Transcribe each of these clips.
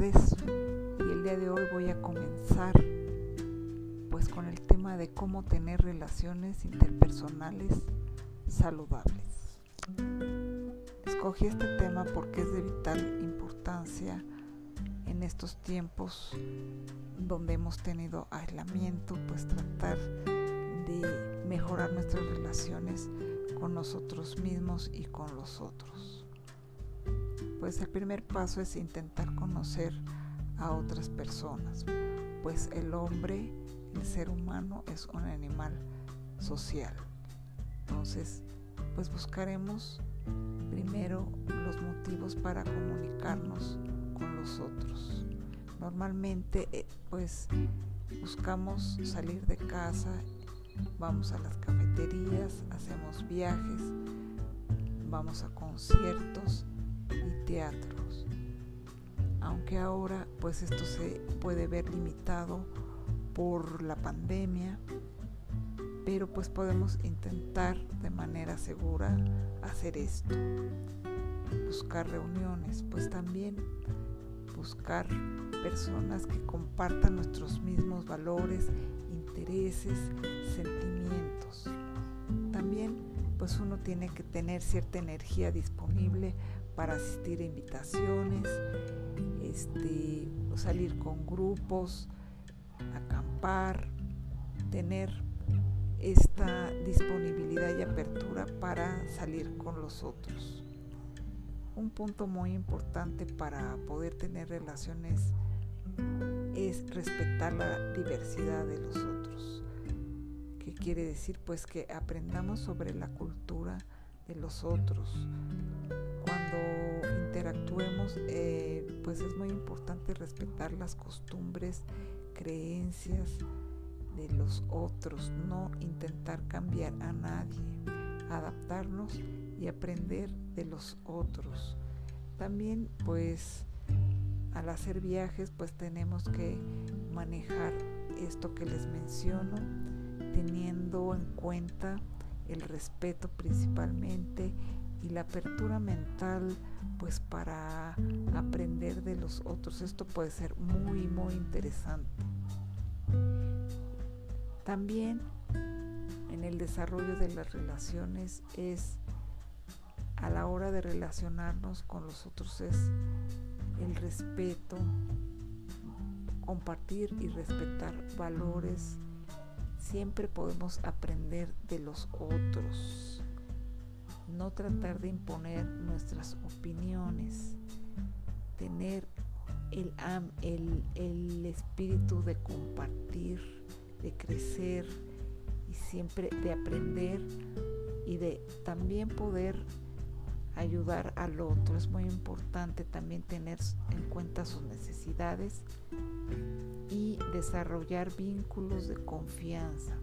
y el día de hoy voy a comenzar pues con el tema de cómo tener relaciones interpersonales saludables. Escogí este tema porque es de vital importancia en estos tiempos donde hemos tenido aislamiento, pues tratar de mejorar nuestras relaciones con nosotros mismos y con los otros. Pues el primer paso es intentar conocer a otras personas, pues el hombre, el ser humano es un animal social. Entonces, pues buscaremos primero los motivos para comunicarnos con los otros. Normalmente, eh, pues buscamos salir de casa, vamos a las cafeterías, hacemos viajes, vamos a conciertos teatros. Aunque ahora pues esto se puede ver limitado por la pandemia, pero pues podemos intentar de manera segura hacer esto. Buscar reuniones, pues también buscar personas que compartan nuestros mismos valores, intereses, sentimientos. También pues uno tiene que tener cierta energía disponible para asistir a invitaciones, este, salir con grupos, acampar, tener esta disponibilidad y apertura para salir con los otros. Un punto muy importante para poder tener relaciones es respetar la diversidad de los otros. ¿Qué quiere decir? Pues que aprendamos sobre la cultura de los otros, eh, pues es muy importante respetar las costumbres, creencias de los otros, no intentar cambiar a nadie, adaptarnos y aprender de los otros. También pues al hacer viajes pues tenemos que manejar esto que les menciono, teniendo en cuenta el respeto principalmente apertura mental pues para aprender de los otros. Esto puede ser muy muy interesante. También en el desarrollo de las relaciones es a la hora de relacionarnos con los otros es el respeto, compartir y respetar valores. Siempre podemos aprender de los otros no tratar de imponer nuestras opiniones, tener el, el, el espíritu de compartir, de crecer y siempre de aprender y de también poder ayudar al otro. Es muy importante también tener en cuenta sus necesidades y desarrollar vínculos de confianza,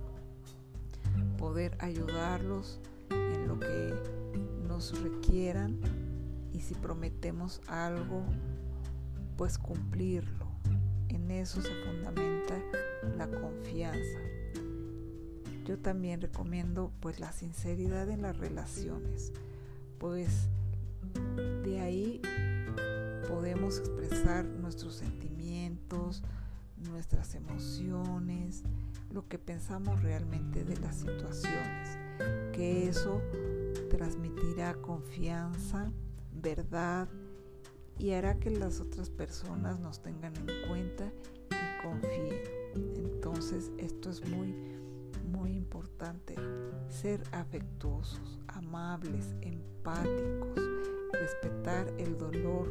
poder ayudarlos lo que nos requieran y si prometemos algo, pues cumplirlo. En eso se fundamenta la confianza. Yo también recomiendo pues la sinceridad en las relaciones, pues de ahí podemos expresar nuestros sentimientos, nuestras emociones, lo que pensamos realmente de las situaciones que eso transmitirá confianza, verdad y hará que las otras personas nos tengan en cuenta y confíen. Entonces esto es muy, muy importante. Ser afectuosos, amables, empáticos, respetar el dolor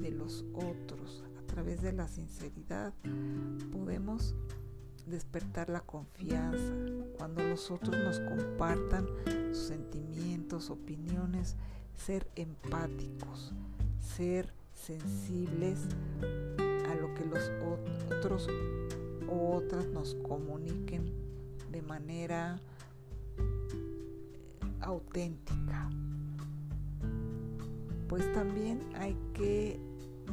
de los otros. A través de la sinceridad podemos despertar la confianza, cuando los otros nos compartan sus sentimientos, opiniones, ser empáticos, ser sensibles a lo que los otros o otras nos comuniquen de manera auténtica. Pues también hay que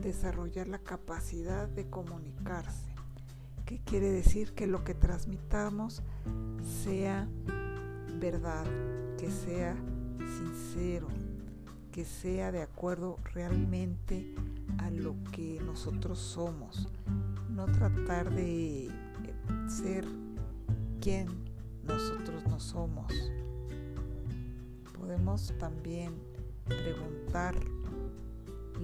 desarrollar la capacidad de comunicarse ¿Qué quiere decir? Que lo que transmitamos sea verdad, que sea sincero, que sea de acuerdo realmente a lo que nosotros somos, no tratar de ser quien nosotros no somos. Podemos también preguntarle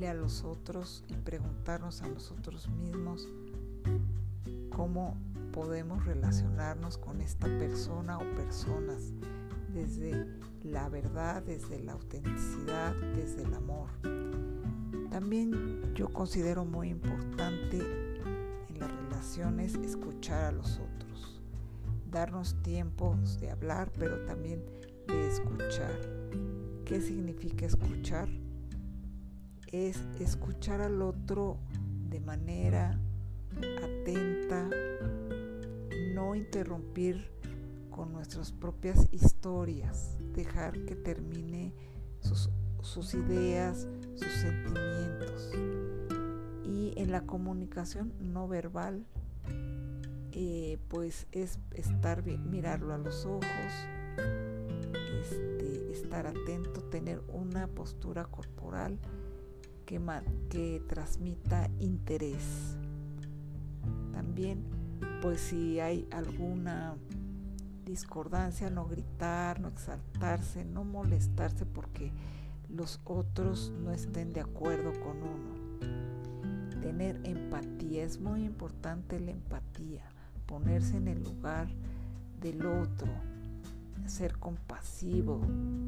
a los otros y preguntarnos a nosotros mismos cómo podemos relacionarnos con esta persona o personas desde la verdad, desde la autenticidad, desde el amor. También yo considero muy importante en las relaciones escuchar a los otros, darnos tiempos de hablar, pero también de escuchar. ¿Qué significa escuchar? Es escuchar al otro de manera interrumpir con nuestras propias historias, dejar que termine sus, ideas, sus sentimientos. Y en la comunicación no verbal, eh, pues es estar, mirarlo a los ojos, este, estar atento, tener una postura corporal que transmita interés. También, pues si hay alguna discordancia, no gritar, no exaltarse, no molestarse porque los otros no estén de acuerdo con uno. Tener empatía, es muy importante la empatía, ponerse en el lugar del otro, ser compasivo,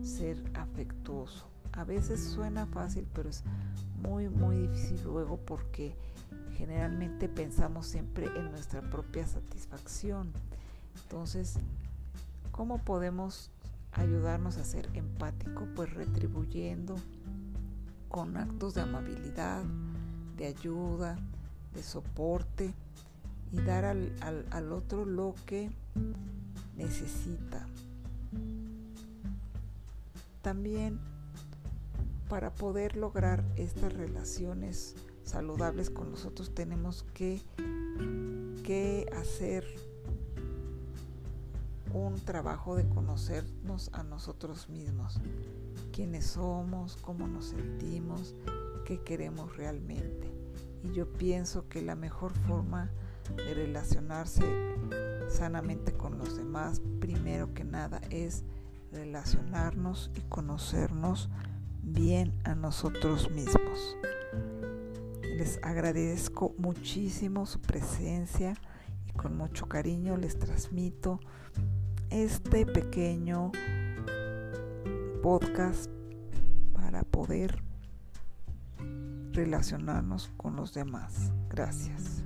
ser afectuoso. A veces suena fácil, pero es muy, muy difícil luego porque generalmente pensamos siempre en nuestra propia satisfacción. Entonces, ¿Cómo podemos ayudarnos a ser empático? Pues retribuyendo con actos de amabilidad, de ayuda, de soporte y dar al, al otro lo que necesita. También para poder lograr estas relaciones saludables con nosotros tenemos que, que hacer un trabajo de conocernos a nosotros mismos, quiénes somos, cómo nos sentimos, qué queremos realmente. Y yo pienso que la mejor forma de relacionarse sanamente con los demás, primero que nada, es relacionarnos y conocernos bien a nosotros mismos. Les agradezco muchísimo su presencia y con mucho cariño les transmito este pequeño podcast para poder relacionarnos con los demás. Gracias.